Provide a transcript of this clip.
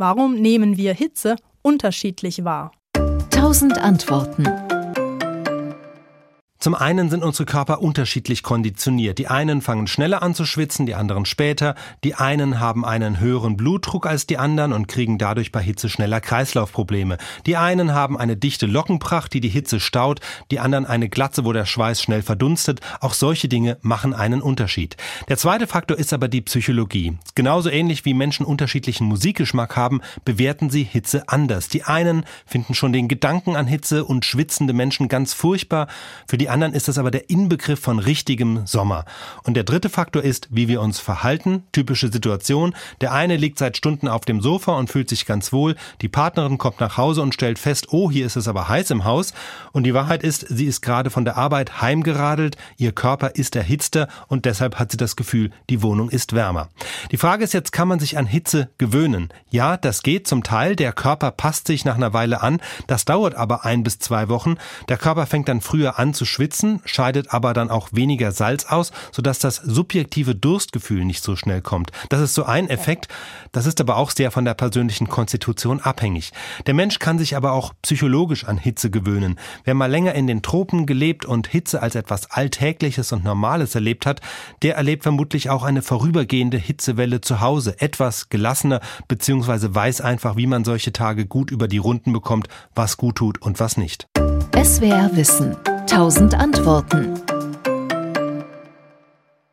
Warum nehmen wir Hitze unterschiedlich wahr? Tausend Antworten. Zum einen sind unsere Körper unterschiedlich konditioniert. Die einen fangen schneller an zu schwitzen, die anderen später. Die einen haben einen höheren Blutdruck als die anderen und kriegen dadurch bei Hitze schneller Kreislaufprobleme. Die einen haben eine dichte Lockenpracht, die die Hitze staut, die anderen eine Glatze, wo der Schweiß schnell verdunstet. Auch solche Dinge machen einen Unterschied. Der zweite Faktor ist aber die Psychologie. Genauso ähnlich wie Menschen unterschiedlichen Musikgeschmack haben, bewerten sie Hitze anders. Die einen finden schon den Gedanken an Hitze und schwitzende Menschen ganz furchtbar. Für die anderen ist das aber der Inbegriff von richtigem Sommer. Und der dritte Faktor ist, wie wir uns verhalten. Typische Situation. Der eine liegt seit Stunden auf dem Sofa und fühlt sich ganz wohl. Die Partnerin kommt nach Hause und stellt fest, oh, hier ist es aber heiß im Haus. Und die Wahrheit ist, sie ist gerade von der Arbeit heimgeradelt. Ihr Körper ist erhitzter und deshalb hat sie das Gefühl, die Wohnung ist wärmer. Die Frage ist jetzt, kann man sich an Hitze gewöhnen? Ja, das geht zum Teil. Der Körper passt sich nach einer Weile an. Das dauert aber ein bis zwei Wochen. Der Körper fängt dann früher an zu schwitzen, scheidet aber dann auch weniger Salz aus, sodass das subjektive Durstgefühl nicht so schnell kommt. Das ist so ein Effekt. Das ist aber auch sehr von der persönlichen Konstitution abhängig. Der Mensch kann sich aber auch psychologisch an Hitze gewöhnen. Wer mal länger in den Tropen gelebt und Hitze als etwas Alltägliches und Normales erlebt hat, der erlebt vermutlich auch eine vorübergehende Hitzewelle zu Hause, etwas gelassener, beziehungsweise weiß einfach, wie man solche Tage gut über die Runden bekommt, was gut tut und was nicht. SWR Wissen. Tausend Antworten.